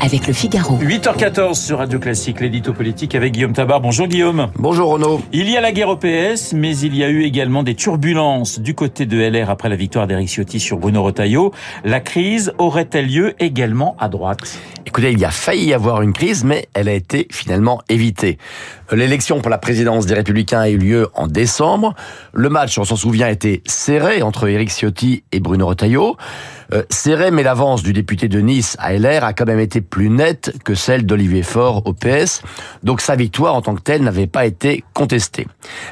avec le Figaro. 8h14 sur Radio Classique, l'édito politique avec Guillaume Tabar. Bonjour Guillaume. Bonjour Renaud. Il y a la guerre au PS, mais il y a eu également des turbulences du côté de LR après la victoire d'Éric Ciotti sur Bruno Retailleau. La crise aurait-elle lieu également à droite? Écoutez, il y a failli y avoir une crise, mais elle a été finalement évitée. L'élection pour la présidence des Républicains a eu lieu en décembre. Le match, on s'en souvient, était serré entre Éric Ciotti et Bruno Retailleau. Euh, serré, mais l'avance du député de Nice à LR a quand même été plus nette que celle d'Olivier Faure au PS. Donc sa victoire en tant que telle n'avait pas été contestée.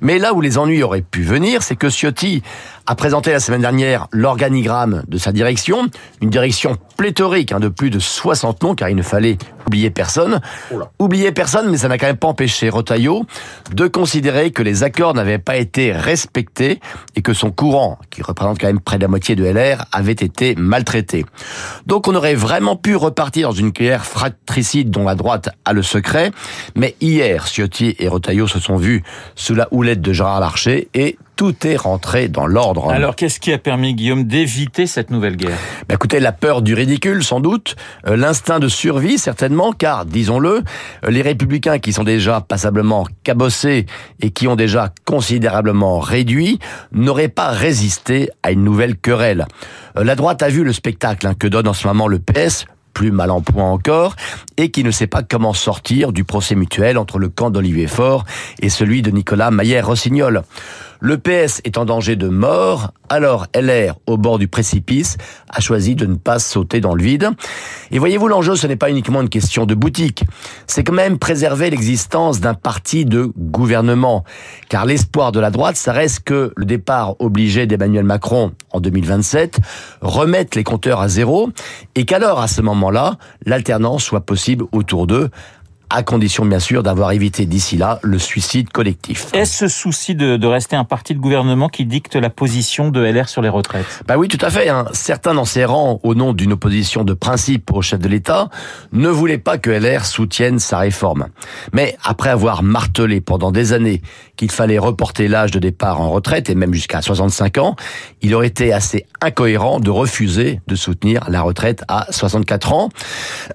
Mais là où les ennuis auraient pu venir, c'est que Ciotti a présenté la semaine dernière l'organigramme de sa direction, une direction pléthorique hein, de plus de 60 noms, car il ne fallait oublier personne. Oublier personne, mais ça n'a quand même pas empêché Rotaillot de considérer que les accords n'avaient pas été respectés et que son courant, qui représente quand même près de la moitié de LR, avait été maltraité. Donc on aurait vraiment pu repartir dans une guerre fratricide dont la droite a le secret, mais hier, Ciotti et Rotaillot se sont vus sous la houlette de Gérard Larcher et tout est rentré dans l'ordre. Alors, qu'est-ce qui a permis, Guillaume, d'éviter cette nouvelle guerre? Bah, Écoutez, la peur du ridicule, sans doute, euh, l'instinct de survie, certainement, car, disons-le, euh, les républicains qui sont déjà passablement cabossés et qui ont déjà considérablement réduit, n'auraient pas résisté à une nouvelle querelle. Euh, la droite a vu le spectacle hein, que donne en ce moment le PS, plus mal en point encore, et qui ne sait pas comment sortir du procès mutuel entre le camp d'Olivier Faure et celui de Nicolas Maillère-Rossignol. Le PS est en danger de mort, alors LR, au bord du précipice, a choisi de ne pas sauter dans le vide. Et voyez-vous, l'enjeu, ce n'est pas uniquement une question de boutique, c'est quand même préserver l'existence d'un parti de gouvernement. Car l'espoir de la droite, ça reste que le départ obligé d'Emmanuel Macron en 2027 remette les compteurs à zéro, et qu'alors, à ce moment-là, l'alternance soit possible autour d'eux, à condition bien sûr d'avoir évité d'ici là le suicide collectif. Est-ce ce souci de, de, rester un parti de gouvernement qui dicte la position de LR sur les retraites? Bah oui, tout à fait. Hein. Certains dans ses rangs, au nom d'une opposition de principe au chef de l'État, ne voulaient pas que LR soutienne sa réforme. Mais après avoir martelé pendant des années qu'il fallait reporter l'âge de départ en retraite, et même jusqu'à 65 ans, il aurait été assez incohérent de refuser de soutenir la retraite à 64 ans.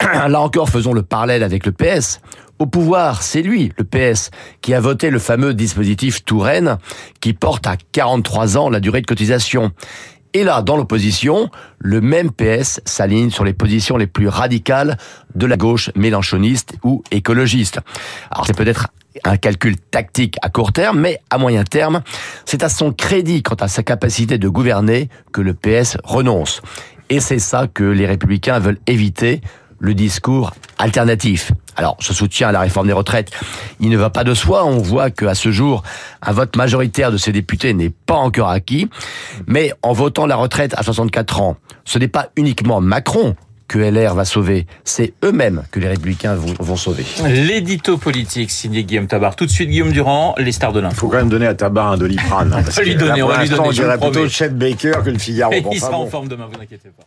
Là encore, faisons le parallèle avec le PS. Au pouvoir, c'est lui, le PS, qui a voté le fameux dispositif Touraine, qui porte à 43 ans la durée de cotisation. Et là, dans l'opposition, le même PS s'aligne sur les positions les plus radicales de la gauche mélanchoniste ou écologiste. Alors c'est peut-être un calcul tactique à court terme, mais à moyen terme, c'est à son crédit quant à sa capacité de gouverner que le PS renonce. Et c'est ça que les républicains veulent éviter, le discours alternatif. Alors, ce soutien à la réforme des retraites, il ne va pas de soi. On voit qu'à ce jour, un vote majoritaire de ces députés n'est pas encore acquis. Mais en votant la retraite à 64 ans, ce n'est pas uniquement Macron que LR va sauver, c'est eux-mêmes que les républicains vont, sauver. L'édito politique signé Guillaume Tabar. Tout de suite Guillaume Durand, les stars de l'info. Il faut quand même donner à Tabar un doliprane. on va lui donner, on va lui donner. On dirait plutôt Chet Baker que le Figaro. il sera en forme demain, vous inquiétez pas.